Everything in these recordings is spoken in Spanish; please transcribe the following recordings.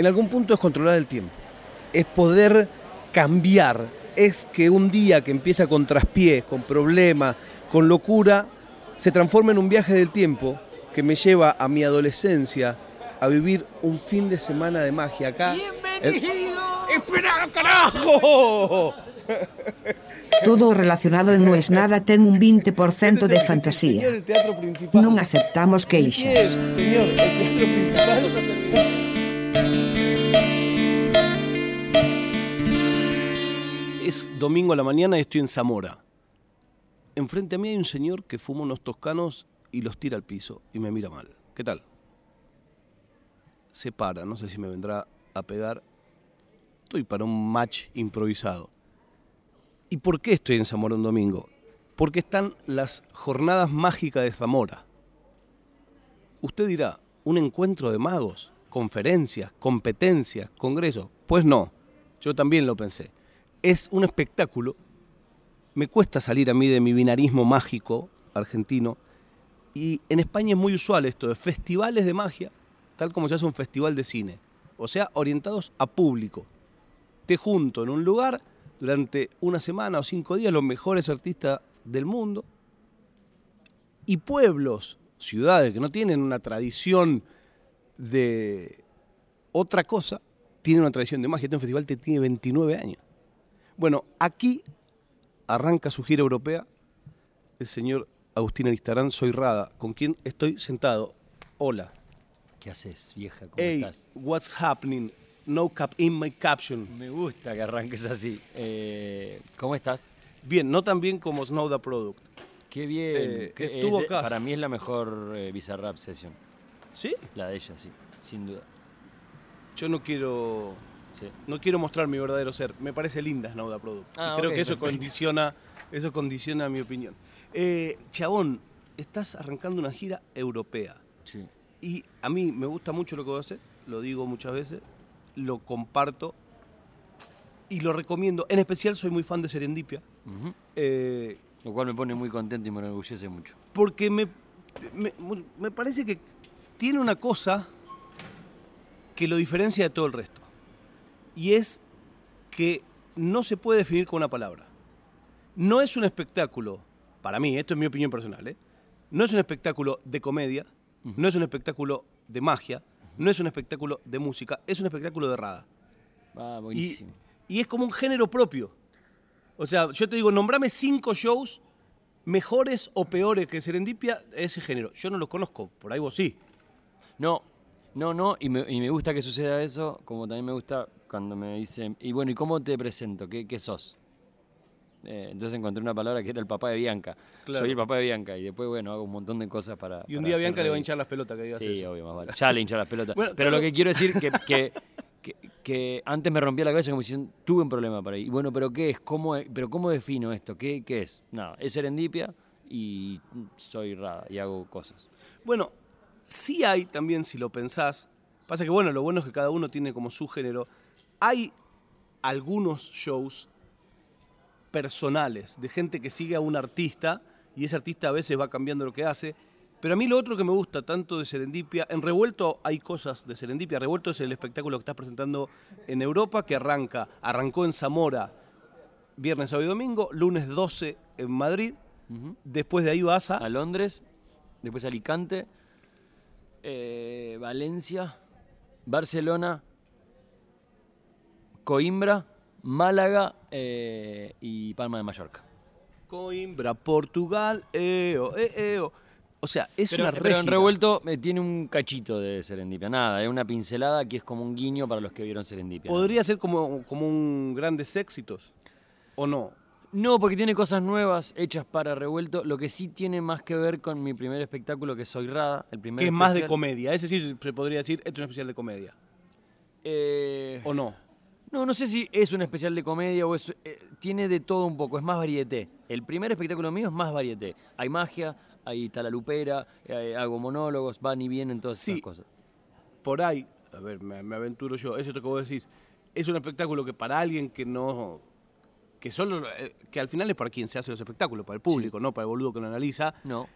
en algún punto es controlar el tiempo, es poder cambiar, es que un día que empieza con traspiés, con problemas, con locura, se transforma en un viaje del tiempo que me lleva a mi adolescencia a vivir un fin de semana de magia acá. ¡Bienvenido! ¡Espera, carajo! Todo relacionado no es nada ten un 20% de fantasía. Non aceptamos ¿Qué es, queixas. señor? El teatro principal. Es domingo a la mañana y estoy en Zamora. Enfrente a mí hay un señor que fuma unos toscanos y los tira al piso y me mira mal. ¿Qué tal? Se para, no sé si me vendrá a pegar. Estoy para un match improvisado. ¿Y por qué estoy en Zamora un domingo? Porque están las jornadas mágicas de Zamora. Usted dirá, ¿un encuentro de magos? ¿Conferencias? ¿Competencias? ¿Congresos? Pues no, yo también lo pensé. Es un espectáculo. Me cuesta salir a mí de mi binarismo mágico argentino. Y en España es muy usual esto de festivales de magia, tal como se hace un festival de cine. O sea, orientados a público. Te junto en un lugar durante una semana o cinco días los mejores artistas del mundo y pueblos, ciudades que no tienen una tradición de otra cosa, tienen una tradición de magia. Este festival te tiene 29 años. Bueno, aquí arranca su gira europea el señor Agustín Aristarán Soy Rada, con quien estoy sentado. Hola. ¿Qué haces, vieja? ¿Cómo Hey, estás? what's happening? No cap in my caption. Me gusta que arranques así. Eh, ¿Cómo estás? Bien, no tan bien como Snow the Product. Qué bien. Eh, que es estuvo de- acá. Para mí es la mejor eh, Bizarrap Session. ¿Sí? La de ella, sí. Sin duda. Yo no quiero Sí. no quiero mostrar mi verdadero ser. Me parece linda the Product. Ah, y creo que eso perfecto. condiciona, eso condiciona mi opinión. Eh, chabón, estás arrancando una gira europea. Sí. Y a mí me gusta mucho lo que voy a hacer, lo digo muchas veces, lo comparto y lo recomiendo. En especial soy muy fan de Serendipia. Eh, Lo cual me pone muy contento y me enorgullece mucho. porque me, me, me parece que tiene una cosa que lo diferencia de todo el resto. Y es que no se puede definir con una palabra. No es un espectáculo, para mí, esto es mi opinión personal, ¿eh? no es un espectáculo de comedia, no es un espectáculo de magia, no es un espectáculo de música, es un espectáculo de rada. Ah, Y, buenísimo. y es como un género propio. O sea, yo te digo, nombrame cinco shows mejores o peores que Serendipia de ese género. Yo no los conozco, por ahí vos sí. No, no, no, y me, y me gusta que suceda eso, como también me gusta cuando me dicen, y bueno, ¿y cómo te presento? ¿Qué, qué sos? Eh, entonces encontré una palabra que era el papá de Bianca. Claro. Soy el papá de Bianca y después, bueno, hago un montón de cosas para... Y un para día Bianca le va a hinchar las pelotas que digas Sí, eso. obvio, más vale. Ya le hinchó las pelotas. Bueno, Pero lo que quiero decir que, que, que, que antes me rompía la cabeza como diciendo, tuve un problema para ir. Y bueno, ¿pero qué es? ¿Cómo? ¿Pero cómo defino esto? ¿Qué, qué es? Nada, es serendipia y soy rada y hago cosas. Bueno, sí hay también, si lo pensás, pasa que bueno, lo bueno es que cada uno tiene como su género. Hay algunos shows personales de gente que sigue a un artista y ese artista a veces va cambiando lo que hace. Pero a mí lo otro que me gusta tanto de Serendipia, en Revuelto hay cosas de Serendipia. Revuelto es el espectáculo que estás presentando en Europa que arranca, arrancó en Zamora viernes, sábado y domingo, lunes 12 en Madrid. Después de ahí vas a... A Londres, después Alicante, eh, Valencia, Barcelona, Coimbra, Málaga eh, y Palma de Mallorca. Coimbra, Portugal, eo, eh, eo. O sea, es Pero, una pero en revuelto eh, tiene un cachito de Serendipia. Nada, es una pincelada que es como un guiño para los que vieron Serendipia. Podría ser como, como un grandes éxitos. ¿O no? No, porque tiene cosas nuevas hechas para revuelto. Lo que sí tiene más que ver con mi primer espectáculo, que Soy Rada, el primer Que es más de comedia. Ese sí se podría decir, esto es un especial de comedia. Eh, ¿O no? No, no sé si es un especial de comedia o es. eh, tiene de todo un poco, es más varieté. El primer espectáculo mío es más varieté. Hay magia, hay talalupera, eh, hago monólogos, van y vienen todas Sí. esas cosas. Por ahí, a ver, me, me aventuro yo. Es esto que vos decís. Es un espectáculo que para alguien que no. Que solo. eh, que al final es para quien se hace los espectáculos, para el público, no para el boludo que lo analiza. No.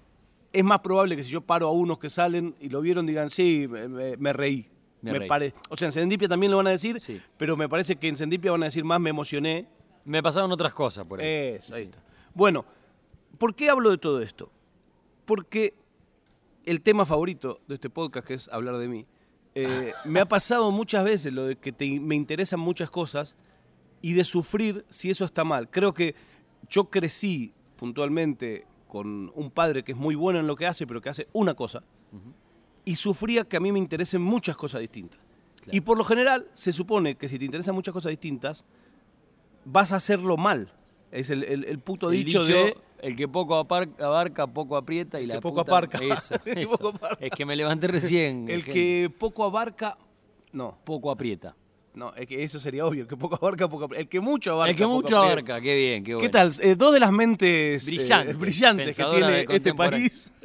Es más probable que si yo paro a unos que salen y lo vieron, digan, sí, me, reí. Me Me reí. pare- O sea, en Serendipia también lo van a decir, Sí. pero me parece que en Serendipia van a decir más me emocioné. Me pasaron otras cosas por ahí. Eso, ahí Sí. está. Bueno, ¿por qué hablo de todo esto? Porque el tema favorito de este podcast, que es hablar de mí, eh, me ha pasado muchas veces lo de que te- me interesan muchas cosas y de sufrir si eso está mal. Creo que yo crecí puntualmente con un padre que es muy bueno en lo que hace, pero que hace una cosa, y sufría que a mí me interesen muchas cosas distintas. Claro. Y por lo general se supone que si te interesan muchas cosas distintas, vas a hacerlo mal. Es el, el- el puto El dicho, dicho, de... el que poco abarca, poco aprieta y la poco puta- aparca. Eso, El que eso. poco aparca. Es que me levanté recién. El que poco abarca... No, poco aprieta. No, es que eso sería obvio. El que poco abarca, poco. El que mucho abarca, el que poco mucho abarca, qué bien, qué ¿Qué bueno. tal? Eh, dos de las mentes eh, Brillantes, brillantes que tiene este país.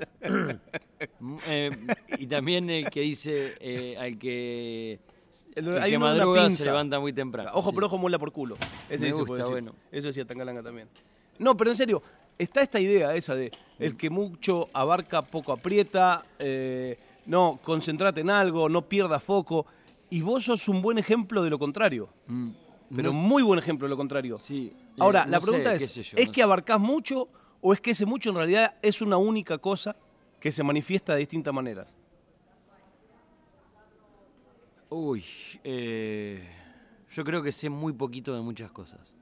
Mm, eh, y también el que dice al que, El- que madruga se levanta muy temprano. Ojo Sí. por ojo, muela por culo. Ese Me puede decir. bueno. Eso decía Tangalanga también. No, pero en serio, está esta idea esa de el que mucho abarca, poco aprieta. no, concentrate en algo, no pierdas foco. Y vos sos un buen ejemplo de lo contrario. Mm, Pero no- muy buen ejemplo de lo contrario. sí, Ahora, eh, la no sé, pregunta es, sé yo, ¿es no que abarcás mucho o es que ese mucho en realidad es una única cosa que se manifiesta de distintas maneras? Uy, eh, yo creo que sé muy poquito de muchas cosas.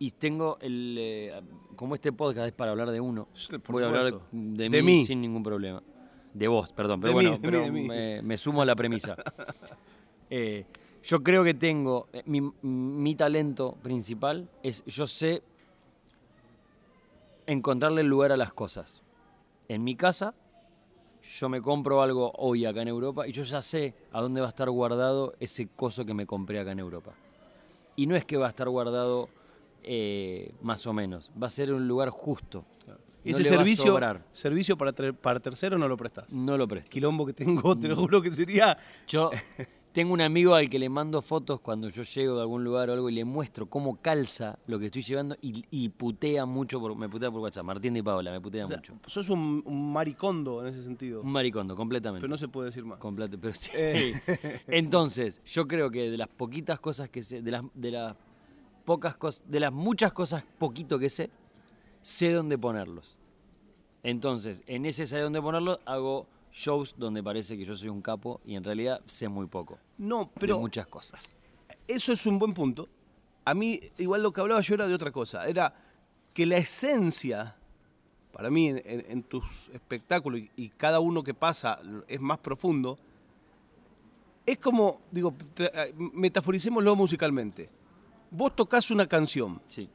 Y tengo el. eh, como este podcast es para hablar de uno, por voy a hablar de, mí. sin ningún problema. De vos, perdón. Pero De bueno, mí, pero mí. Me, me sumo a la premisa. Eh, yo creo que tengo. eh, Mi, mi talento principal es. Yo sé encontrarle el lugar a las cosas. En mi casa, yo me compro algo hoy acá en Europa y yo ya sé a dónde va a estar guardado ese coso que me compré acá en Europa. Y no es que va a estar guardado eh, más o menos, va a ser un lugar justo. No ese servicio, servicio para, para tercero no lo prestas. No lo presto. Quilombo que tengo, te lo juro que sería. Yo tengo un amigo al que le mando fotos cuando yo llego de algún lugar o algo y le muestro cómo calza lo que estoy llevando y, y putea mucho, por, me putea por WhatsApp. Martín de Paola, me putea o sea, mucho. sos un, un maricondo en ese sentido. Un maricondo, completamente. Pero no se puede decir más. Completa- pero sí. Eh. Entonces, yo creo que de las poquitas cosas que sé, de las, de las pocas cosas, de las muchas cosas poquito que sé, sé dónde ponerlos. Entonces, en ese sé dónde ponerlos, hago shows donde parece que yo soy un capo y en realidad sé muy poco No, de pero muchas cosas. eso es un buen punto. A mí, igual lo que hablaba yo era de otra cosa. Era que la esencia, para mí, en, tus espectáculos, y, y cada uno que pasa es más profundo, es como, digo, eh, metaforicémoslo musicalmente. Vos tocas una canción Sí.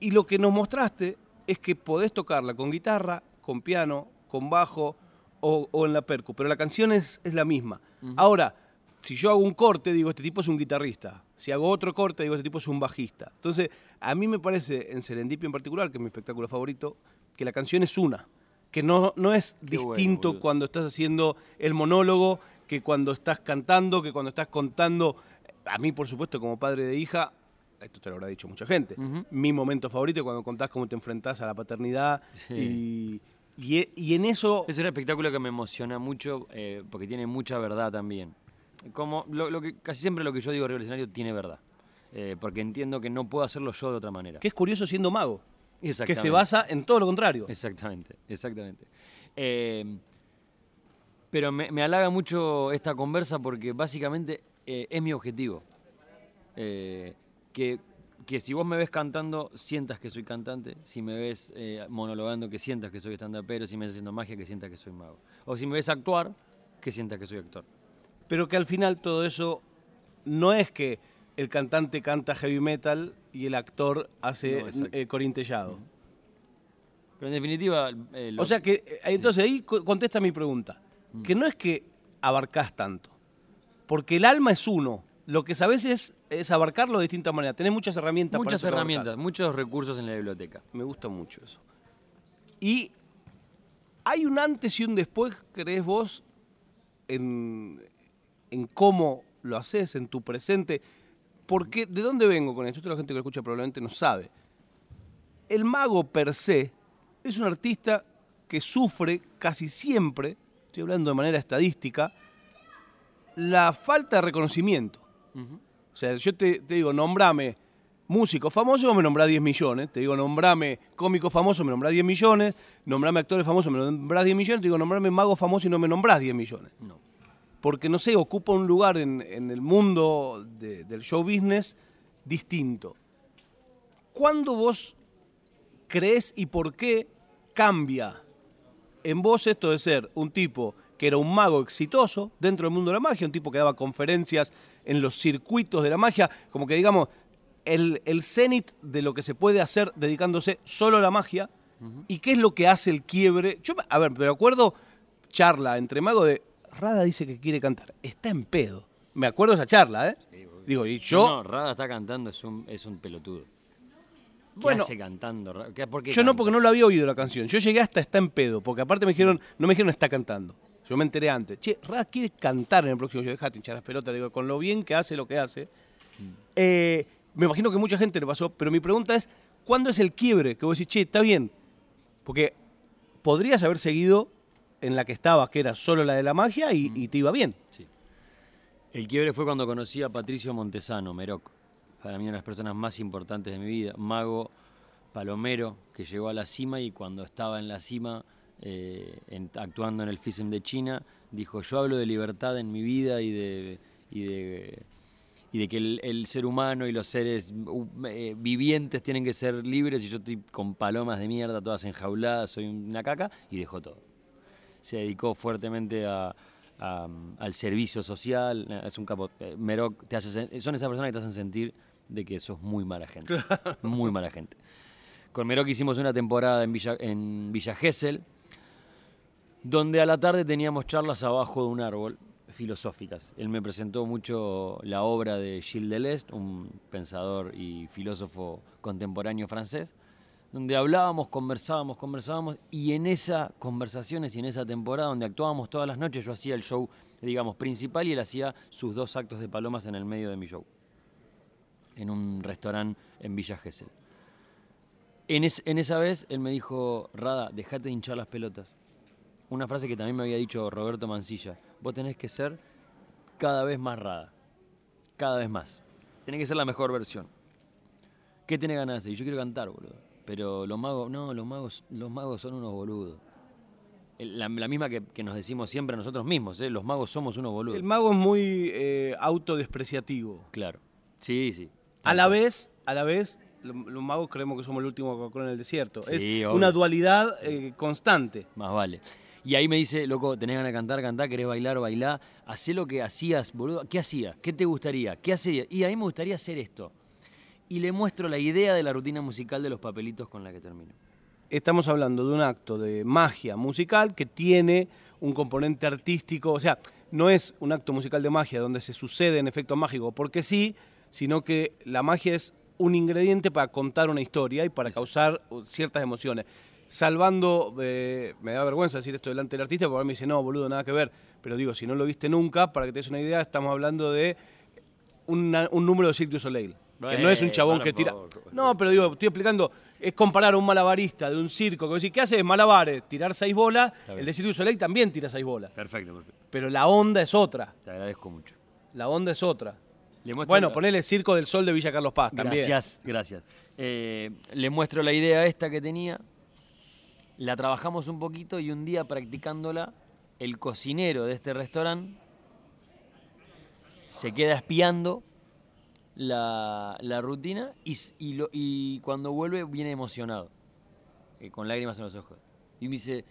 Y lo que nos mostraste es que podés tocarla con guitarra, con piano, con bajo o, o en la percu, pero la canción es, es la misma. Ahora, si yo hago un corte, digo, este tipo es un guitarrista. Si hago otro corte, digo, este tipo es un bajista. Entonces, a mí me parece, en Serendipia en particular, que es mi espectáculo favorito, que la canción es una. Que no, no es Qué distinto cuando estás haciendo el monólogo, que cuando estás cantando, que cuando estás contando. A mí, por supuesto, como padre de hija, esto te lo habrá dicho mucha gente. Mi momento favorito es cuando contás cómo te enfrentás a la paternidad. Y, y, e- y en eso. Es un espectáculo que me emociona mucho eh, porque tiene mucha verdad también. Como lo, lo que casi siempre lo que yo digo arriba del escenario tiene verdad. Eh, porque entiendo que no puedo hacerlo yo de otra manera. Que es curioso siendo mago. Que se basa en todo lo contrario. Exactamente, exactamente. Eh, pero me, me halaga mucho esta conversa porque básicamente eh, es mi objetivo. Eh, que, que si vos me ves cantando, sientas que soy cantante. Si me ves eh, monologando, que sientas que soy stand-upero. Si me ves haciendo magia, que sientas que soy mago. O si me ves actuar, que sientas que soy actor. Pero que al final todo eso no es que el cantante canta heavy metal y el actor hace No, eh, corintellado. Pero en definitiva... eh, lo- O sea que, entonces ahí co- contesta mi pregunta. Que no es que abarcás tanto, porque el alma es uno. Lo que sabes es, es abarcarlo de distintas maneras. Tenés muchas herramientas muchas herramientas, muchos recursos en la biblioteca. Me gusta mucho eso. Y hay un antes y un después, crees vos, en, en cómo lo haces, en tu presente. Porque, ¿de dónde vengo con esto? Esto la gente que lo escucha probablemente no sabe. El mago per se es un artista que sufre casi siempre, estoy hablando de manera estadística, la falta de reconocimiento. Sea, yo te, te digo, nombrame músico famoso, me nombrás 10 millones. Te digo, nombrame cómico famoso, me nombrás 10 millones. Nombrame actores famosos, me nombrás 10 millones. Te digo, nombrame mago famoso y no me nombrás 10 millones. No. Porque, no sé, ocupa un lugar en, en el mundo de- del show business distinto. ¿Cuándo vos crees y por qué cambia en vos esto de ser un tipo que era un mago exitoso dentro del mundo de la magia, un tipo que daba conferencias en los circuitos de la magia, como que digamos, el, el cenit de lo que se puede hacer dedicándose solo a la magia, y qué es lo que hace el quiebre. Yo, a ver, me acuerdo charla entre magos de, Rada dice que quiere cantar, está en pedo. Me acuerdo esa charla, ¿eh? Digo, y yo... No, no, Rada está cantando, es un, es un pelotudo. ¿Qué Bueno, hace cantando? ¿Qué- ¿Por qué Yo no, porque no lo había oído la canción. Yo llegué hasta está en pedo, porque aparte me dijeron, no me dijeron está cantando. Yo me enteré antes. Che, Rada quiere cantar en el próximo. Yo dejate hinchar las pelotas, le digo, con lo bien que hace lo que hace. Eh, me imagino que mucha gente le pasó, pero mi pregunta es, ¿cuándo es el quiebre? Que vos decís, che, está bien. Porque podrías haber seguido en la que estabas, que era solo la de la magia, y, y te iba bien. Sí. El quiebre fue cuando conocí a Patricio Montesano, Meroc. Para mí una de las personas más importantes de mi vida. Mago palomero que llegó a la cima y cuando estaba en la cima, eh, en- actuando en el FISM de China, dijo, yo hablo de libertad en mi vida y de, y de, y de que el, el ser humano y los seres uh, eh, vivientes tienen que ser libres y yo estoy con palomas de mierda, todas enjauladas, soy una caca, y dejó todo se dedicó fuertemente a- a- al servicio social. eh, Es un capo. eh, Meroc te hace, sen- son esas personas que te hacen sentir de que sos muy mala gente. Muy mala gente. Con Meroc hicimos una temporada en Villa, en Villa Gesell, donde a la tarde teníamos charlas abajo de un árbol filosóficas. Él me presentó mucho la obra de Gilles Deleuze, un pensador y filósofo contemporáneo francés, donde hablábamos, conversábamos, conversábamos, y en esas conversaciones y en esa temporada donde actuábamos todas las noches, yo hacía el show, digamos, principal y él hacía sus dos actos de palomas en el medio de mi show, en un restaurante en Villa Gesell. En, es- en esa vez él me dijo, Rada, dejate de hinchar las pelotas. Una frase que también me había dicho Roberto Mancilla. Vos tenés que ser cada vez más Rada. Cada vez más. Tenés que ser la mejor versión. ¿Qué tenés ganas de hacer? Y yo quiero cantar, boludo. Pero los magos, no, los magos, los magos son unos boludos. La, la misma que, que nos decimos siempre a nosotros mismos, ¿eh? los magos somos unos boludos. El mago es muy eh, autodespreciativo. Claro. Sí, sí. A la vez, a la vez, lo- los magos creemos que somos el último Coca-Cola en el desierto. Sí, es obvio. una dualidad eh, constante. Más vale. Y ahí me dice, loco, tenés ganas de cantar, cantar, querés bailar, bailar, hacé lo que hacías, boludo. ¿Qué hacías? ¿Qué te gustaría? ¿Qué hacerías? Y a mí me gustaría hacer esto. Y le muestro la idea de la rutina musical de los papelitos con la que termino. Estamos hablando de un acto de magia musical que tiene un componente artístico, o sea, no es un acto musical de magia donde se sucede en efecto mágico porque sí, sino que la magia es un ingrediente para contar una historia y para causar ciertas emociones. Salvando, eh, me da vergüenza decir esto delante del artista, porque ahora me dice, no, boludo, nada que ver. Pero digo, si no lo viste nunca, para que te des una idea, estamos hablando de una- un número de Cirque du Soleil. Que no es un chabón que tira. No, pero digo, estoy explicando, es comparar a un malabarista de un circo que decís, ¿qué hace? Malabares, tirar seis bolas. El de Cirque du Soleil también tira seis bolas. Perfecto, perfecto. Pero la onda es otra. Te agradezco mucho. La onda es otra. Le Bueno, la- ponele Circo del Sol de Villa Carlos Paz también. Gracias, gracias. Eh, le muestro la idea esta que tenía, la trabajamos un poquito y un día practicándola, el cocinero de este restaurante se queda espiando la, la rutina y, y lo- y cuando vuelve viene emocionado, eh, con lágrimas en los ojos. Y me dice,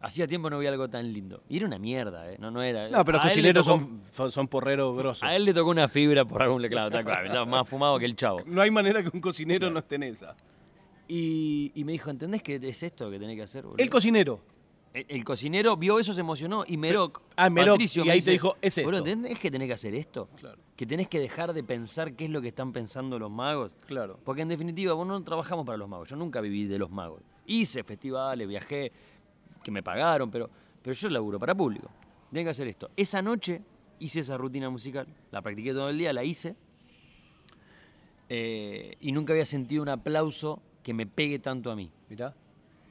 hacía tiempo no veía algo tan lindo. Y era una mierda, ¿eh? No, no era. No, pero los cocineros tocó- son, son- son porreros grosos. A él le tocó una fibra por algún claro, tal cual, estaba más fumado que el chavo. No hay manera que un cocinero no esté en esa. Y, y me dijo, ¿entendés que es esto que tenés que hacer? boludo?" El cocinero. el, el cocinero vio eso, se emocionó y Meroc, Ah, Meroc, Patricio y me ahí te dijo, "Es "Boludo, esto". ¿entendés que tenés que hacer esto? Claro. Que tenés que dejar de pensar qué es lo que están pensando los magos. Claro. Porque en definitiva, vos no trabajamos para los magos. Yo nunca viví de los magos. Hice festivales, viajé, que me pagaron, pero, pero yo laburo para público. Tengo que hacer esto. Esa noche hice esa rutina musical. La practiqué todo el día, la hice. eh, y nunca había sentido un aplauso que me pegue tanto a mí. Mirá.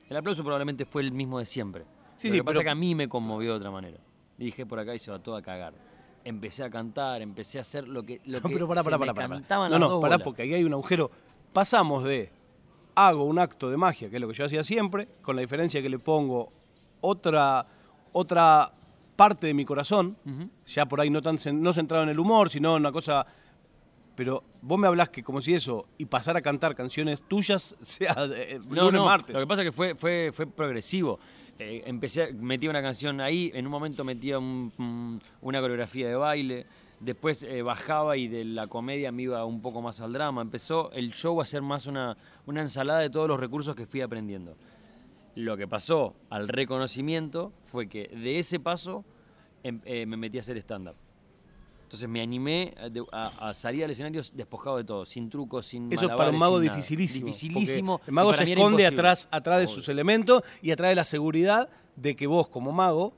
El aplauso probablemente fue el mismo de siempre. Sí, Lo sí, que pasa pero- es que a mí me conmovió de otra manera. Y dije por acá y se va todo a cagar. empecé a cantar, empecé a hacer lo que, lo No, que pero pará, se pará, me pará, cantaban No, las no, dos pará, bolas. porque ahí hay un agujero. Pasamos de hago un acto de magia, que es lo que yo hacía siempre, con la diferencia que le pongo otra, otra parte de mi corazón, ya por ahí no tan no centrado en el humor, sino en una cosa. Pero vos me hablás que como si eso y pasar a cantar canciones tuyas sea eh, No, lunes, no, martes. lo que pasa es que fue, fue, fue progresivo. Eh, empecé, metí una canción ahí, en un momento metía un- un- una coreografía de baile, después eh, bajaba y de la comedia me iba un poco más al drama. Empezó el show a ser más una, una ensalada de todos los recursos que fui aprendiendo. Lo que pasó al reconocimiento fue que de ese paso em- eh, me metí a hacer stand-up. Entonces me animé a, de- a- a salir al escenario despojado de todo, sin trucos, sin Eso es para un mago dificilísimo. Dificilísimo. El mago se esconde atrás, atrás de Obvio. sus elementos y atrás de la seguridad de que vos, como mago,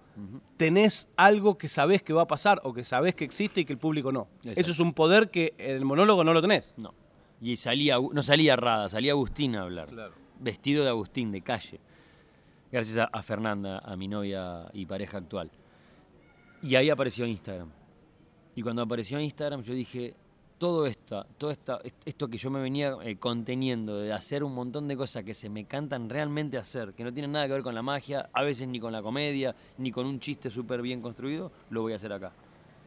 tenés algo que sabés que va a pasar o que sabés que existe y que el público no. Exacto. Eso es un poder que en el monólogo no lo tenés. No. Y salía, no salía Rada, salía Agustín a hablar. Claro. Vestido de Agustín, de calle. Gracias a, a Fernanda, a mi novia y pareja actual. Y ahí apareció Instagram. Y cuando apareció Instagram yo dije, todo esto, todo esta, esto que yo me venía eh, conteniendo, de hacer un montón de cosas que se me cantan realmente hacer, que no tienen nada que ver con la magia, a veces ni con la comedia, ni con un chiste súper bien construido, lo voy a hacer acá.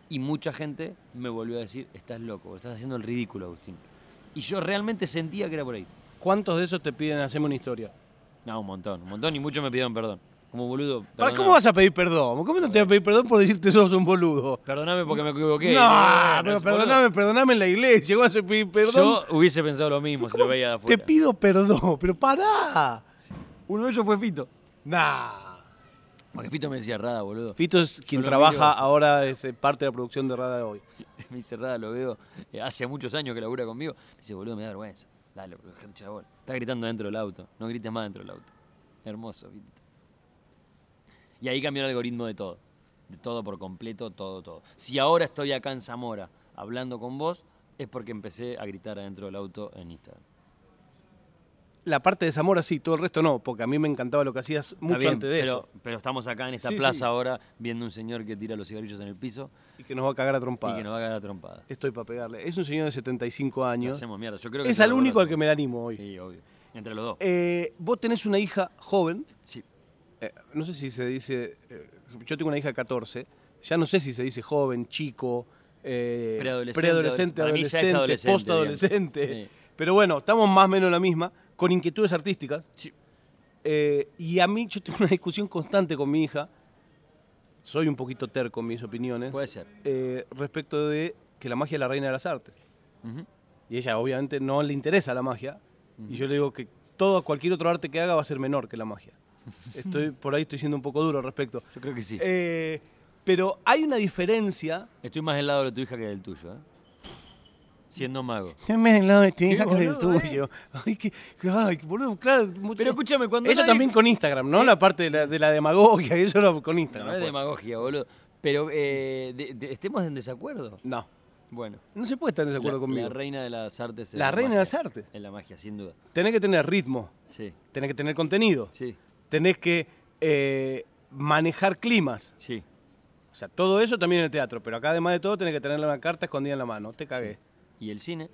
Y mucha gente me volvió a decir, estás loco, estás haciendo el ridículo, Agustín. Y yo realmente sentía que era por ahí. ¿Cuántos de esos te piden hacerme una historia? No, un montón, un montón, y muchos me pidieron perdón. Como boludo. ¿Para. ¿Cómo vas a pedir perdón? ¿Cómo no te voy a pedir perdón por decirte sos un boludo? Perdóname porque me equivoqué. no, pero perdoname, perdoname en la iglesia. ¿Cómo vas a pedir perdón? Yo hubiese pensado lo mismo si lo veía de Te afuera. pido perdón, pero pará. Uno de ellos fue Fito. Nah. Porque Fito me decía Rada, boludo. Fito es quien trabaja miro. ahora, es eh, parte de la producción de Rada de hoy. Me dice Rada, lo veo. eh, hace muchos años que labura conmigo. Me dice, boludo, me da vergüenza. Dale, bola. Está gritando dentro del auto. No grites más dentro del auto. Hermoso, Fitito. Y ahí cambió el algoritmo de todo. De todo por completo, todo, todo. Si ahora estoy acá en Zamora hablando con vos, es porque empecé a gritar adentro del auto en Instagram. La parte de Zamora sí, todo el resto no, porque a mí me encantaba lo que hacías mucho bien, antes de pero, eso. Pero estamos acá en esta Sí, plaza sí. ahora viendo un señor que tira los cigarrillos en el piso Y que nos va a cagar a y trompada. que nos va a cagar a trompada. Estoy para pegarle. Es un señor de 75 Lo años. hacemos mierda. Yo creo que Es al único al que me le animo hoy. Sí, obvio. Entre los dos. Eh, vos tenés una hija joven. Sí. Eh, no sé si se dice. eh, yo tengo una hija de 14. Ya no sé si se dice joven, chico, eh, Preadolescente, adolescente, adolescente, postadolescente. Sí. Pero bueno, estamos más o menos en la misma, con inquietudes artísticas. Sí. Y a mí, yo tengo una discusión constante con mi hija. Soy un poquito terco en mis opiniones. Puede ser. respecto de que la magia es la reina de las artes. Y ella, obviamente, no le interesa la magia. Y yo le digo que todo, cualquier otro arte que haga va a ser menor que la magia. Estoy, por ahí estoy siendo un poco duro al respecto. Yo creo que sí. Eh, pero hay una diferencia. Estoy más del lado de tu hija que del tuyo, ¿eh? Siendo mago. Yo me del lado de tu hija que del boludo, tuyo. Ay, qué, ay, qué boludo, claro. Pero escúchame, cuando Eso nadie- también con Instagram, ¿no? La parte de la, de la demagogia, eso era con Instagram. No es pues. demagogia, boludo. Pero eh, de- de- estemos en desacuerdo. No, Bueno. no se puede estar en desacuerdo la, conmigo. La reina de las artes. es La reina de magia. las artes. Es la magia, sin duda. Tenés que tener ritmo, Sí, tenés que tener contenido, sí, tenés que eh, manejar climas. sí. O sea, todo eso también en el teatro, pero acá además de todo tenés que tener una carta escondida en la mano. Te cagué. ¿Y el cine?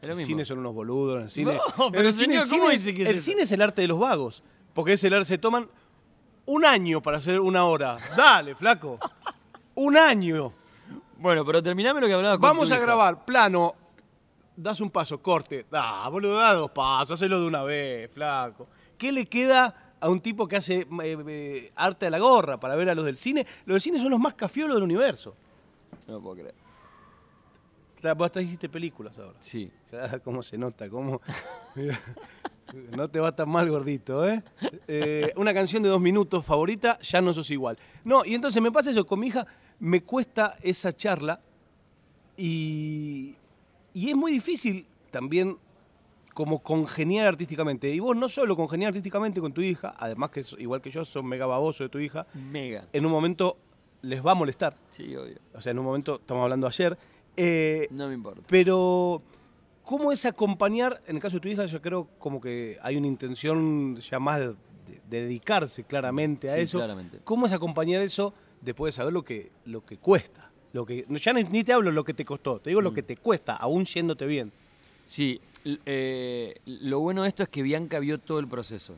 Es lo El mismo. cine son unos boludos. El cine, No, pero el cine, ¿cómo dice que es el eso? cine es el arte de los vagos. Porque es el arte, se toman un año para hacer una hora. Dale, flaco. Un año. Bueno, pero terminame lo que hablabas con Vamos a grabar, plano. Das un paso, corte. Ah, boludo, da dos pasos, hacelo de una vez, flaco. ¿Qué le queda a un tipo que hace eh, eh, arte a la gorra para ver a los del cine? Los del cine son los más cafiolos del universo. No puedo creer. Vos hasta hiciste películas ahora. Sí. Ah, ¿Cómo se nota? ¿Cómo? no te va tan mal, gordito, ¿eh? Eh, Una canción de dos minutos favorita, ya no sos igual. No, y entonces me pasa eso, con mi hija me cuesta esa charla y, y es muy difícil también como congeniar artísticamente. Y vos no solo congeniar artísticamente con tu hija, además que igual que yo, son mega baboso de tu hija, Mega. en un momento les va a molestar. Sí, obvio. O sea, en un momento, estamos hablando ayer, eh, No me importa. pero, ¿cómo es acompañar? En el caso de tu hija, yo creo como que hay una intención ya más de, de- de dedicarse claramente a Sí, eso. claramente. ¿Cómo es acompañar eso después de saber lo que, lo que cuesta? Lo que, ya ni, te hablo lo que te costó, te digo lo que te cuesta, aún yéndote bien. Sí, eh, lo bueno de esto es que Bianca vio todo el proceso.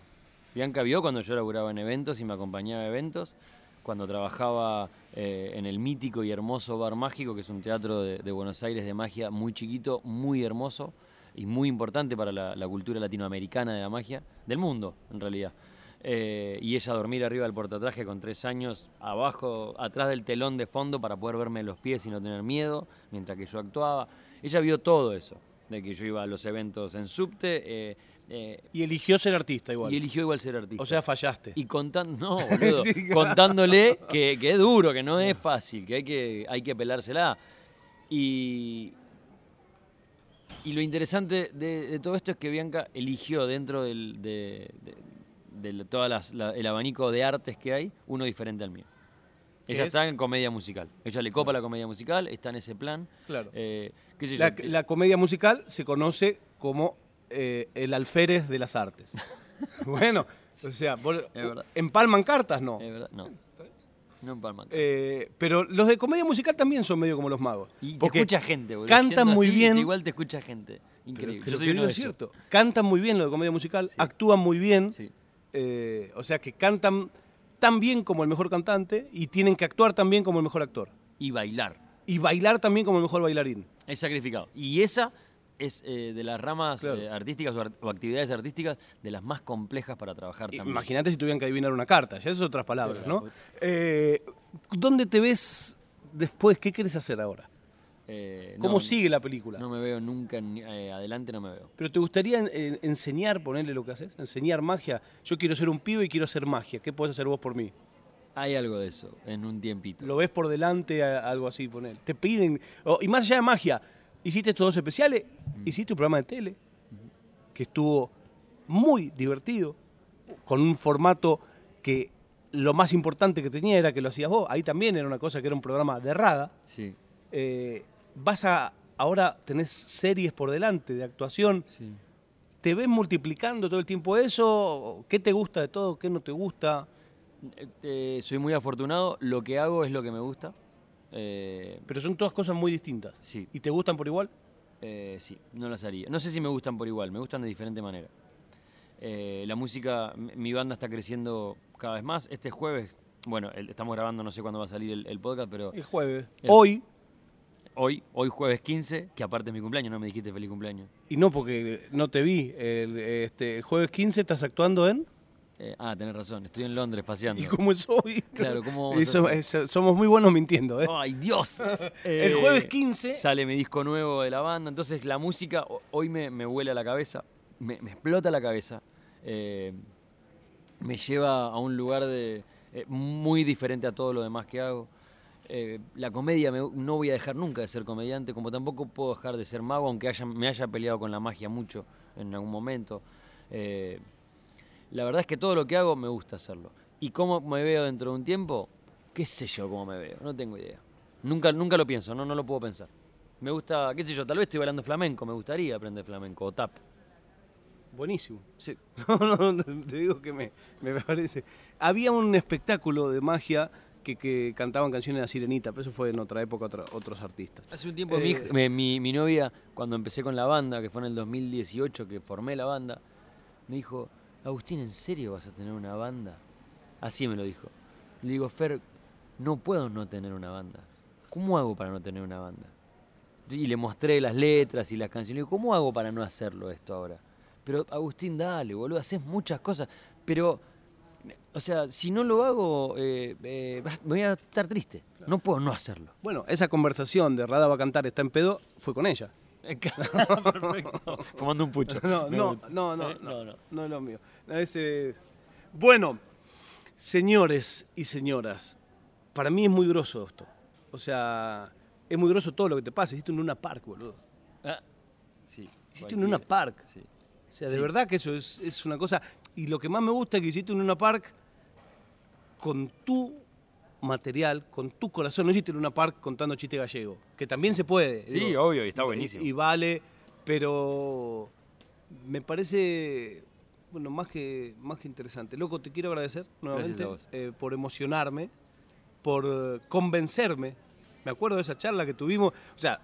Bianca vio cuando yo laburaba en eventos y me acompañaba a eventos, cuando trabajaba eh, en el mítico y hermoso Bar Mágico, que es un teatro de, Buenos Aires de magia muy chiquito, muy hermoso y muy importante para la, la cultura latinoamericana de la magia, del mundo en realidad. Eh, y ella dormir arriba del portatraje con tres años, abajo, atrás del telón de fondo para poder verme los pies y no tener miedo, mientras que yo actuaba. Ella vio todo eso, de que yo iba a los eventos en subte eh, eh, Y eligió ser artista igual. y eligió igual ser artista. o sea, fallaste. y contando, no, boludo, Sí, claro. contándole que, que es duro, que no es fácil, que hay que, hay que pelársela. Y, y lo interesante de, de todo esto es que Bianca eligió dentro del, de, de, de todas las- la- el abanico de artes que hay, uno diferente al mío. ¿Qué Ella es? está en comedia musical. Ella le copa la comedia musical, está en ese plan. Claro. Eh, qué sé yo, La, comedia musical se conoce como eh, el alférez de las artes. bueno, o sea, vos- empalman cartas, no. es verdad, no. No en Palma. Eh, pero los de comedia musical también son medio como los magos. Y te escucha gente, boludo. Cantan muy así, bien. Igual te escucha gente. Increíble. pero Yo soy es cierto. Cantan muy bien los de comedia musical, actúan muy bien. Sí. eh, o sea que cantan tan bien como el mejor cantante y tienen que actuar tan bien como el mejor actor. Y bailar. Y bailar también como el mejor bailarín. Es sacrificado. Y esa es eh, de las ramas Claro. eh, artísticas o, art- o actividades artísticas de las más complejas para trabajar también. Imagínate si tuvieran que adivinar una carta, ya esas son otras palabras, ¿no? Eh, ¿Dónde te ves después? ¿Qué quieres hacer ahora? ¿Cómo no, sigue la película? No me veo nunca, adelante no me veo. ¿Pero te gustaría enseñar, ponerle lo que haces? ¿Enseñar magia? Yo quiero ser un pibe y quiero hacer magia. ¿Qué puedes hacer vos por mí? Hay algo de eso en un tiempito. ¿Lo ves por delante, algo así, poner? Te piden... oh, y más allá de magia, hiciste estos dos especiales, hiciste un programa de tele que estuvo muy divertido, con un formato que lo más importante que tenía era que lo hacías vos. Ahí también era una cosa que era un programa de rada. Sí, Eh, vas a... Ahora tenés series por delante de actuación. sí. ¿Te ves multiplicando todo el tiempo eso? ¿Qué te gusta de todo? ¿Qué no te gusta? Eh, eh, soy muy afortunado. Lo que hago es lo que me gusta. Eh, Pero son todas cosas muy distintas. sí, ¿Y te gustan por igual? eh, sí, no las haría. No sé si me gustan por igual, me gustan de diferente manera. La música, mi mi banda está creciendo cada vez más. Este jueves, bueno, el- estamos grabando, no sé cuándo va a salir el, el podcast, pero El jueves. El- Hoy, hoy, hoy jueves 15, que aparte es mi cumpleaños, no me dijiste feliz cumpleaños. y no porque no te vi, el, este, el jueves 15 estás actuando en... Eh, ah, tenés razón, estoy en Londres paseando. ¿Y cómo es hoy? Claro, es- somos muy buenos mintiendo, ¿eh? ¡Ay, Dios! El Eh, jueves 15. Sale mi disco nuevo de la banda, entonces la música ho- hoy me, me huele a la cabeza, me, me explota la cabeza, eh, me lleva a un lugar de, eh, muy diferente a todo lo demás que hago. La comedia, me- no voy a dejar nunca de ser comediante, como tampoco puedo dejar de ser mago, aunque haya, me haya peleado con la magia mucho en algún momento. Eh, la verdad es que todo lo que hago me gusta hacerlo. ¿Y cómo me veo dentro de un tiempo? ¿Qué sé yo cómo me veo? No tengo idea. Nunca, nunca lo pienso, no, no lo puedo pensar. Me gusta, qué sé yo, tal vez estoy bailando flamenco, me gustaría aprender flamenco o tap. Buenísimo. Sí. No, no, no, te digo que me, me parece. Había un espectáculo de magia que, que cantaban canciones de la sirenita, pero eso fue en otra época, otra- otros artistas. Hace un tiempo Eh, mi, mi, mi novia, cuando empecé con la banda, que fue en el 2018 que formé la banda, me dijo, Agustín, ¿en serio vas a tener una banda? Así me lo dijo. Le digo, Fer, no puedo no tener una banda. ¿Cómo hago para no tener una banda? Y le mostré las letras y las canciones. Le digo, ¿cómo hago para no hacerlo esto ahora? Pero Agustín, dale, boludo, haces muchas cosas. Pero, o sea, si no lo hago, eh, eh, voy a estar triste. No puedo no hacerlo. Bueno, esa conversación de Rada va a cantar, está en pedo, fue con ella. Perfecto. Fumando un pucho. No, no, gusta. no, no, Eh, no, no, no. no es lo mío. Ese es- Bueno, señores y señoras, para mí es muy grosso esto. O sea, es muy grosso todo lo que te pasa. Hiciste un Luna Park, boludo. Ah, sí. Hiciste un Luna cualquiera. Park. Sí. O sea, Sí. de verdad que eso es, es una cosa. Y lo que más me gusta es que hiciste un Luna Park con tu material, con tu corazón. No hiciste un Luna Park contando chiste gallego, que también se puede. Sí, obvio, y está buenísimo. Y, vale, pero me parece, bueno, más que, más que interesante. Loco, te quiero agradecer nuevamente eh, por emocionarme, por convencerme me acuerdo de esa charla que tuvimos. O sea,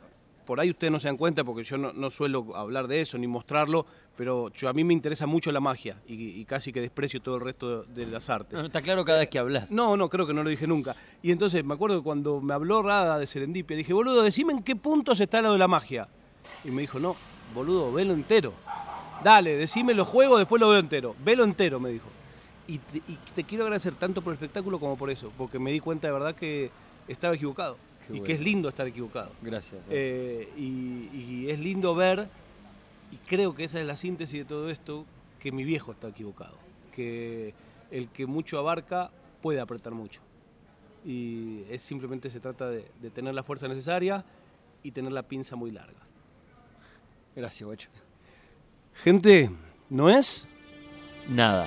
por ahí ustedes no se dan cuenta porque yo no, no suelo hablar de eso ni mostrarlo, pero yo, a mí me interesa mucho la magia y, y casi que desprecio todo el resto de, de las artes. No, está claro cada vez que hablas. No, no, creo que no lo dije nunca. Y entonces me acuerdo que cuando me habló Rada de Serendipia, dije, boludo, decime en qué puntos está lo de la magia. Y me dijo, no, boludo, velo entero. Dale, decime los juegos, después lo veo entero. Velo entero, me dijo. Y te, y te quiero agradecer tanto por el espectáculo como por eso, porque me di cuenta de verdad que estaba equivocado. Qué y bueno. que es lindo estar equivocado. Gracias. Eh, y, y es lindo ver, y creo que esa es la síntesis de todo esto, que mi viejo está equivocado. Que el que mucho abarca puede apretar mucho. Y es simplemente se trata de, de tener la fuerza necesaria y tener la pinza muy larga. Gracias, guacho. Gente, ¿no es? Nada.